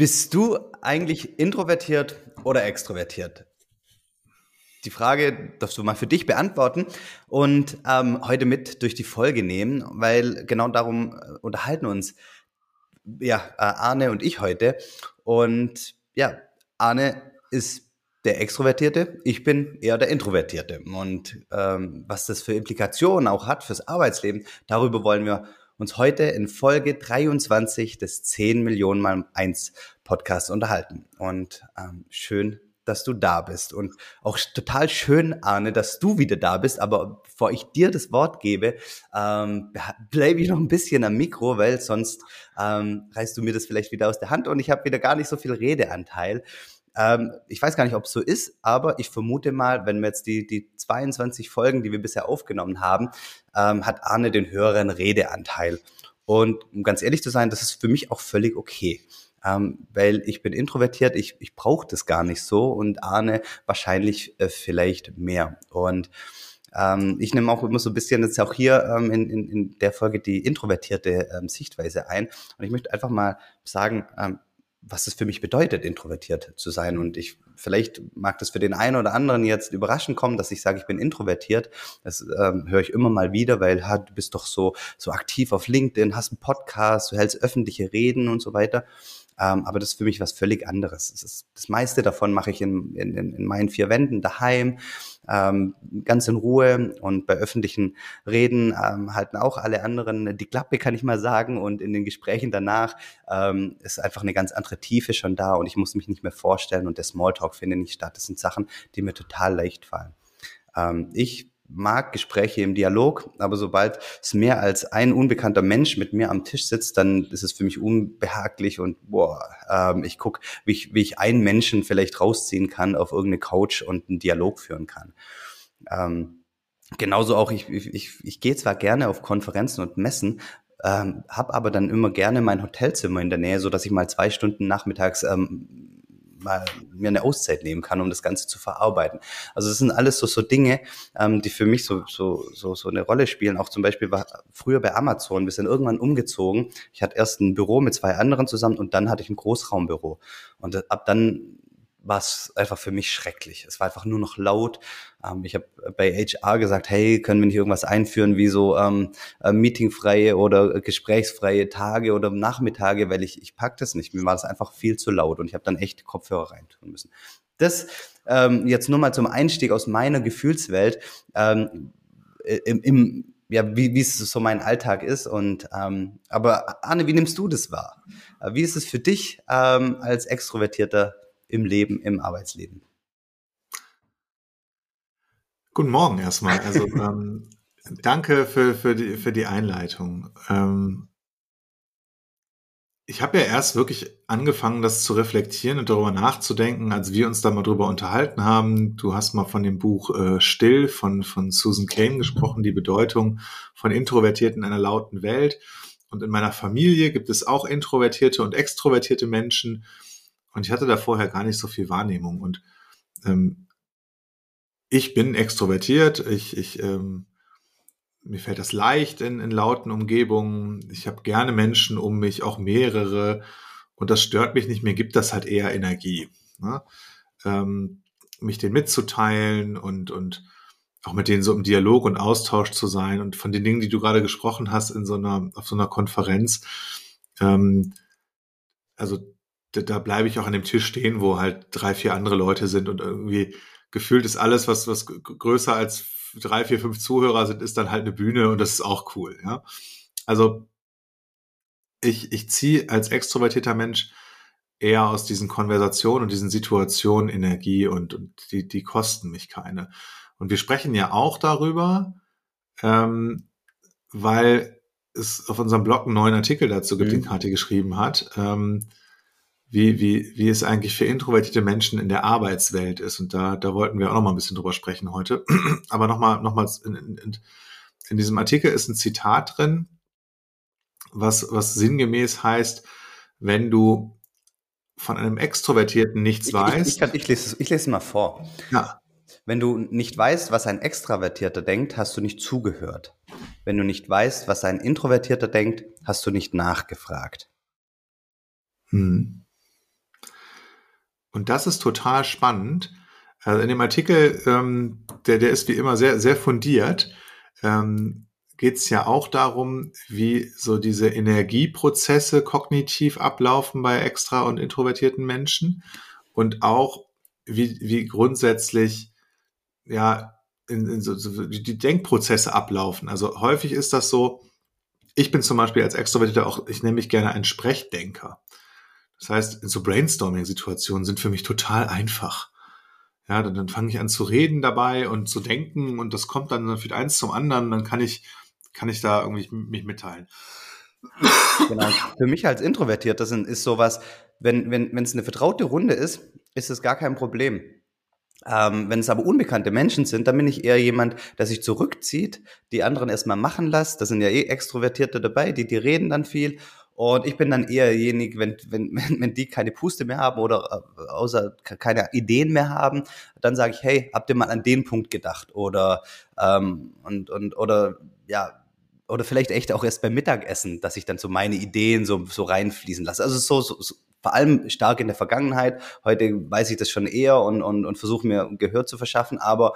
Bist du eigentlich introvertiert oder extrovertiert? Die Frage darfst du mal für dich beantworten und ähm, heute mit durch die Folge nehmen, weil genau darum äh, unterhalten uns ja äh, Arne und ich heute. Und ja, Arne ist der Extrovertierte, ich bin eher der Introvertierte. Und ähm, was das für Implikationen auch hat fürs Arbeitsleben, darüber wollen wir uns heute in Folge 23 des 10 Millionen mal 1 Podcasts unterhalten. Und ähm, schön, dass du da bist. Und auch total schön, Arne, dass du wieder da bist. Aber bevor ich dir das Wort gebe, ähm, bleibe ich noch ein bisschen am Mikro, weil sonst ähm, reißt du mir das vielleicht wieder aus der Hand und ich habe wieder gar nicht so viel Redeanteil. Ähm, ich weiß gar nicht, ob es so ist, aber ich vermute mal, wenn wir jetzt die, die 22 Folgen, die wir bisher aufgenommen haben, ähm, hat Arne den höheren Redeanteil. Und um ganz ehrlich zu sein, das ist für mich auch völlig okay. Ähm, weil ich bin introvertiert, ich, ich brauche das gar nicht so und Arne wahrscheinlich äh, vielleicht mehr. Und ähm, ich nehme auch immer so ein bisschen jetzt auch hier ähm, in, in, in der Folge die introvertierte ähm, Sichtweise ein. Und ich möchte einfach mal sagen, ähm, was es für mich bedeutet, introvertiert zu sein. Und ich, vielleicht mag das für den einen oder anderen jetzt überraschend kommen, dass ich sage, ich bin introvertiert. Das ähm, höre ich immer mal wieder, weil ha, du bist doch so, so aktiv auf LinkedIn, hast einen Podcast, du hältst öffentliche Reden und so weiter. Ähm, aber das ist für mich was völlig anderes. Das, ist, das meiste davon mache ich in, in, in meinen vier Wänden daheim, ähm, ganz in Ruhe und bei öffentlichen Reden ähm, halten auch alle anderen die Klappe, kann ich mal sagen. Und in den Gesprächen danach ähm, ist einfach eine ganz andere Tiefe schon da und ich muss mich nicht mehr vorstellen und der Smalltalk findet nicht statt. Das sind Sachen, die mir total leicht fallen. Ähm, ich mag Gespräche im Dialog, aber sobald es mehr als ein unbekannter Mensch mit mir am Tisch sitzt, dann ist es für mich unbehaglich und boah, ähm, ich guck, wie ich, wie ich einen Menschen vielleicht rausziehen kann auf irgendeine Couch und einen Dialog führen kann. Ähm, genauso auch, ich, ich, ich, gehe zwar gerne auf Konferenzen und Messen, ähm, habe aber dann immer gerne mein Hotelzimmer in der Nähe, so dass ich mal zwei Stunden nachmittags ähm, mal mir eine Auszeit nehmen kann, um das Ganze zu verarbeiten. Also das sind alles so, so Dinge, ähm, die für mich so, so, so, so eine Rolle spielen. Auch zum Beispiel war früher bei Amazon, wir sind irgendwann umgezogen. Ich hatte erst ein Büro mit zwei anderen zusammen und dann hatte ich ein Großraumbüro. Und ab dann war es einfach für mich schrecklich. Es war einfach nur noch laut. Ähm, ich habe bei HR gesagt, hey, können wir nicht irgendwas einführen wie so ähm, äh, meetingfreie oder gesprächsfreie Tage oder Nachmittage, weil ich, ich pack das nicht. Mir war das einfach viel zu laut und ich habe dann echt Kopfhörer reintun müssen. Das ähm, jetzt nur mal zum Einstieg aus meiner Gefühlswelt. Ähm, im, im ja, wie, wie es so mein Alltag ist. Und ähm, aber Anne, wie nimmst du das wahr? Äh, wie ist es für dich ähm, als Extrovertierter im Leben, im Arbeitsleben. Guten Morgen erstmal. Also ähm, danke für, für, die, für die Einleitung. Ähm, ich habe ja erst wirklich angefangen, das zu reflektieren und darüber nachzudenken, als wir uns da mal drüber unterhalten haben. Du hast mal von dem Buch äh, Still von, von Susan Kane gesprochen, die Bedeutung von Introvertierten in einer lauten Welt. Und in meiner Familie gibt es auch introvertierte und extrovertierte Menschen. Und ich hatte da vorher gar nicht so viel Wahrnehmung. Und ähm, ich bin extrovertiert, ich, ich ähm, mir fällt das leicht in, in lauten Umgebungen. Ich habe gerne Menschen um mich, auch mehrere. Und das stört mich nicht. Mir gibt das halt eher Energie. Ne? Ähm, mich den mitzuteilen und, und auch mit denen so im Dialog und Austausch zu sein und von den Dingen, die du gerade gesprochen hast in so einer, auf so einer Konferenz. Ähm, also da, da bleibe ich auch an dem Tisch stehen, wo halt drei, vier andere Leute sind und irgendwie gefühlt ist alles, was, was größer als drei, vier, fünf Zuhörer sind, ist dann halt eine Bühne und das ist auch cool, ja. Also ich, ich ziehe als extrovertierter Mensch eher aus diesen Konversationen und diesen Situationen Energie und, und die, die kosten mich keine. Und wir sprechen ja auch darüber, ähm, weil es auf unserem Blog einen neuen Artikel dazu gibt, mhm. den Kathi geschrieben hat. Ähm, wie, wie, wie es eigentlich für introvertierte Menschen in der Arbeitswelt ist. Und da, da wollten wir auch noch mal ein bisschen drüber sprechen heute. Aber nochmal, nochmals in, in, in diesem Artikel ist ein Zitat drin, was, was sinngemäß heißt, wenn du von einem Extrovertierten nichts ich, weißt. Ich, ich, kann, ich, lese, ich lese es mal vor. Ja. Wenn du nicht weißt, was ein Extravertierter denkt, hast du nicht zugehört. Wenn du nicht weißt, was ein Introvertierter denkt, hast du nicht nachgefragt. Hm. Und das ist total spannend. Also in dem Artikel, ähm, der, der ist wie immer sehr, sehr fundiert, ähm, geht es ja auch darum, wie so diese Energieprozesse kognitiv ablaufen bei extra und introvertierten Menschen und auch wie, wie grundsätzlich ja in, in so, so die Denkprozesse ablaufen. Also häufig ist das so, ich bin zum Beispiel als Extrovertierter auch, ich nenne mich gerne ein Sprechdenker. Das heißt, so Brainstorming-Situationen sind für mich total einfach. Ja, dann, dann fange ich an zu reden dabei und zu denken und das kommt dann für eins zum anderen, dann kann ich, kann ich da irgendwie mich mitteilen. Genau. Für mich als Introvertierter sind, ist sowas, wenn wenn wenn, es eine vertraute Runde ist, ist es gar kein Problem. Ähm, wenn es aber unbekannte Menschen sind, dann bin ich eher jemand, der sich zurückzieht, die anderen erstmal machen lässt. Da sind ja eh Extrovertierte dabei, die, die reden dann viel. Und ich bin dann eher derjenige, wenn, wenn, wenn die keine Puste mehr haben oder äh, außer keine Ideen mehr haben, dann sage ich, hey, habt ihr mal an den Punkt gedacht? Oder ähm, und, und oder ja, oder vielleicht echt auch erst beim Mittagessen, dass ich dann so meine Ideen so, so reinfließen lasse. Also so, so, so vor allem stark in der Vergangenheit. Heute weiß ich das schon eher und, und, und versuche mir Gehör zu verschaffen, aber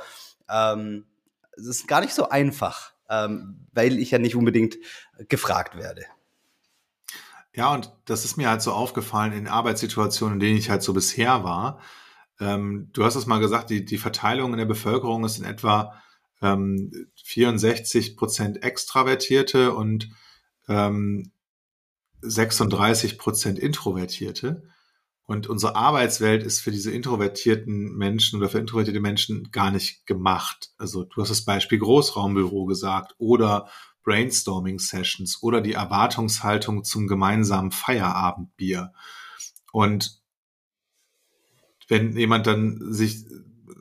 ähm, es ist gar nicht so einfach, ähm, weil ich ja nicht unbedingt gefragt werde. Ja, und das ist mir halt so aufgefallen in Arbeitssituationen, in denen ich halt so bisher war. Ähm, du hast es mal gesagt, die, die Verteilung in der Bevölkerung ist in etwa ähm, 64 Prozent Extravertierte und ähm, 36 Prozent Introvertierte. Und unsere Arbeitswelt ist für diese introvertierten Menschen oder für introvertierte Menschen gar nicht gemacht. Also du hast das Beispiel Großraumbüro gesagt oder Brainstorming-Sessions oder die Erwartungshaltung zum gemeinsamen Feierabendbier. Und wenn jemand dann sich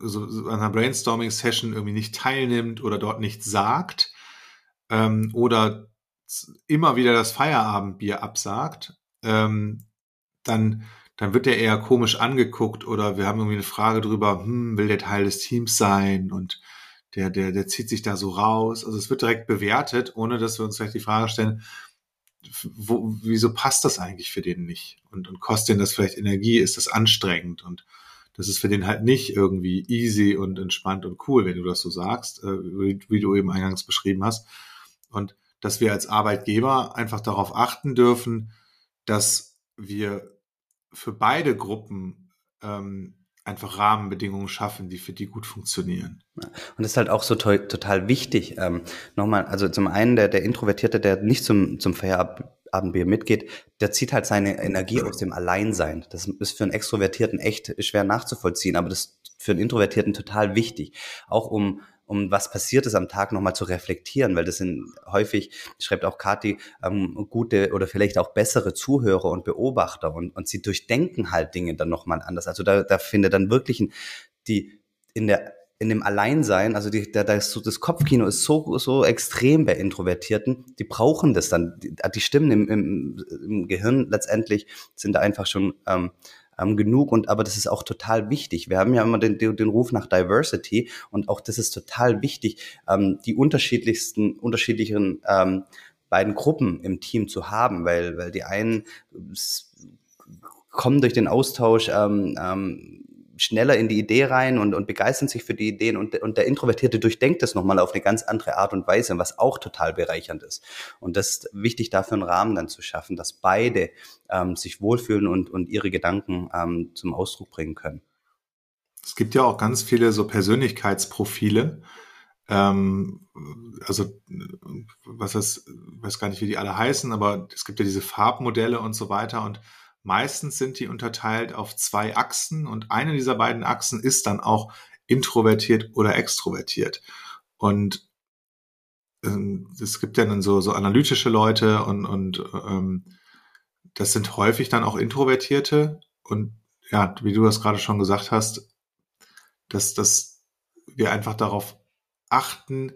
so, an einer Brainstorming-Session irgendwie nicht teilnimmt oder dort nichts sagt ähm, oder immer wieder das Feierabendbier absagt, ähm, dann, dann wird er eher komisch angeguckt oder wir haben irgendwie eine Frage drüber, hm, will der Teil des Teams sein und der, der, der zieht sich da so raus. Also es wird direkt bewertet, ohne dass wir uns vielleicht die Frage stellen, wo, wieso passt das eigentlich für den nicht? Und, und kostet den das vielleicht Energie? Ist das anstrengend? Und das ist für den halt nicht irgendwie easy und entspannt und cool, wenn du das so sagst, äh, wie, wie, du eben eingangs beschrieben hast. Und dass wir als Arbeitgeber einfach darauf achten dürfen, dass wir für beide Gruppen ähm, einfach Rahmenbedingungen schaffen, die für die gut funktionieren. Und das ist halt auch so to total wichtig. Ähm, nochmal, also zum einen der, der Introvertierte, der nicht zum, zum Feierabendbier mitgeht, der zieht halt seine Energie aus dem Alleinsein. Das ist für einen Extrovertierten echt schwer nachzuvollziehen, aber das ist für einen Introvertierten total wichtig. Auch um um was passiert ist am Tag nochmal zu reflektieren, weil das sind häufig, schreibt auch Kathi, ähm, gute oder vielleicht auch bessere Zuhörer und Beobachter und, und sie durchdenken halt Dinge dann nochmal anders. Also da, da findet dann wirklich ein, die in der in dem Alleinsein, also die, der, das, das Kopfkino ist so, so extrem bei Introvertierten, die brauchen das dann. Die, die Stimmen im, im, im Gehirn letztendlich sind da einfach schon ähm, ähm, genug und aber das ist auch total wichtig. Wir haben ja immer den, den Ruf nach Diversity und auch das ist total wichtig, ähm, die unterschiedlichsten, unterschiedlichen ähm, beiden Gruppen im Team zu haben, weil, weil die einen kommen durch den Austausch ähm, ähm, schneller in die Idee rein und, und begeistern sich für die Ideen und, und der Introvertierte durchdenkt das nochmal auf eine ganz andere Art und Weise, was auch total bereichernd ist. Und das ist wichtig, dafür einen Rahmen dann zu schaffen, dass beide ähm, sich wohlfühlen und, und ihre Gedanken ähm, zum Ausdruck bringen können. Es gibt ja auch ganz viele so Persönlichkeitsprofile. Ähm, also, was das, weiß gar nicht, wie die alle heißen, aber es gibt ja diese Farbmodelle und so weiter und Meistens sind die unterteilt auf zwei Achsen und eine dieser beiden Achsen ist dann auch introvertiert oder extrovertiert. Und ähm, es gibt ja dann so, so analytische Leute und, und ähm, das sind häufig dann auch Introvertierte. Und ja, wie du das gerade schon gesagt hast, dass, dass wir einfach darauf achten,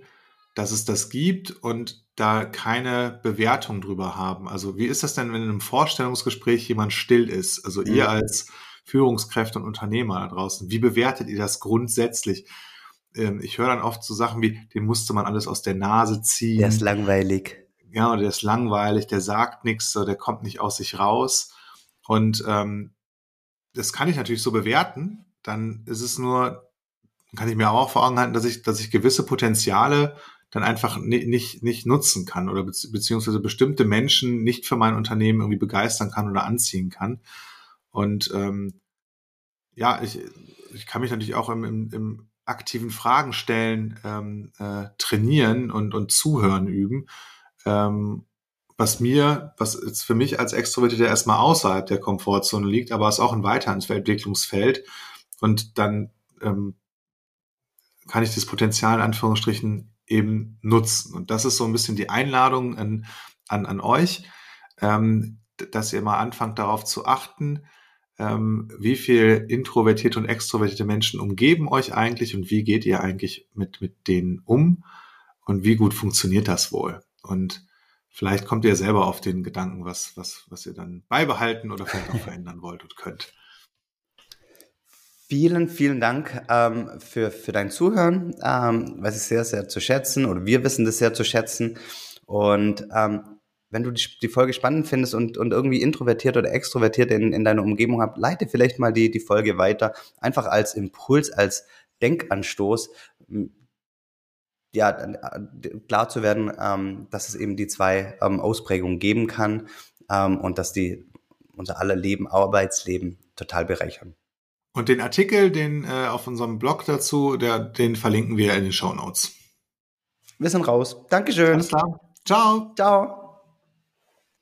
dass es das gibt und da keine Bewertung drüber haben. Also wie ist das denn, wenn in einem Vorstellungsgespräch jemand still ist? Also mhm. ihr als Führungskräfte und Unternehmer da draußen, wie bewertet ihr das grundsätzlich? Ähm, ich höre dann oft so Sachen wie, den musste man alles aus der Nase ziehen. Der ist langweilig. Ja, oder der ist langweilig, der sagt nichts, der kommt nicht aus sich raus. Und ähm, das kann ich natürlich so bewerten, dann ist es nur, kann ich mir auch vor Augen halten, dass ich, dass ich gewisse Potenziale dann einfach nicht, nicht, nutzen kann oder beziehungsweise bestimmte Menschen nicht für mein Unternehmen irgendwie begeistern kann oder anziehen kann. Und ähm, ja, ich, ich kann mich natürlich auch im, im, im aktiven Fragen stellen, ähm, äh, trainieren und, und zuhören üben. Ähm, was mir, was jetzt für mich als Extrovertierter erstmal außerhalb der Komfortzone liegt, aber es auch ein Weiterentwicklungsfeld. Und dann ähm, kann ich das Potenzial in Anführungsstrichen eben nutzen. Und das ist so ein bisschen die Einladung an, an, an euch, ähm, dass ihr mal anfangt darauf zu achten, ähm, wie viel introvertierte und extrovertierte Menschen umgeben euch eigentlich und wie geht ihr eigentlich mit, mit denen um und wie gut funktioniert das wohl? Und vielleicht kommt ihr selber auf den Gedanken, was, was, was ihr dann beibehalten oder vielleicht auch verändern wollt und könnt. Vielen, vielen Dank ähm, für, für dein Zuhören, ähm, weiß ich sehr, sehr zu schätzen oder wir wissen das sehr zu schätzen. Und ähm, wenn du die, die Folge spannend findest und, und irgendwie introvertiert oder extrovertiert in, in deiner Umgebung habt, leite vielleicht mal die, die Folge weiter, einfach als Impuls, als Denkanstoß, ja, äh, klar zu werden, ähm, dass es eben die zwei ähm, Ausprägungen geben kann ähm, und dass die unser aller Leben, Arbeitsleben total bereichern. Und den Artikel, den äh, auf unserem Blog dazu, der, den verlinken wir in den Show Notes. Wir sind raus. Dankeschön. Alles klar. Ciao. Ciao.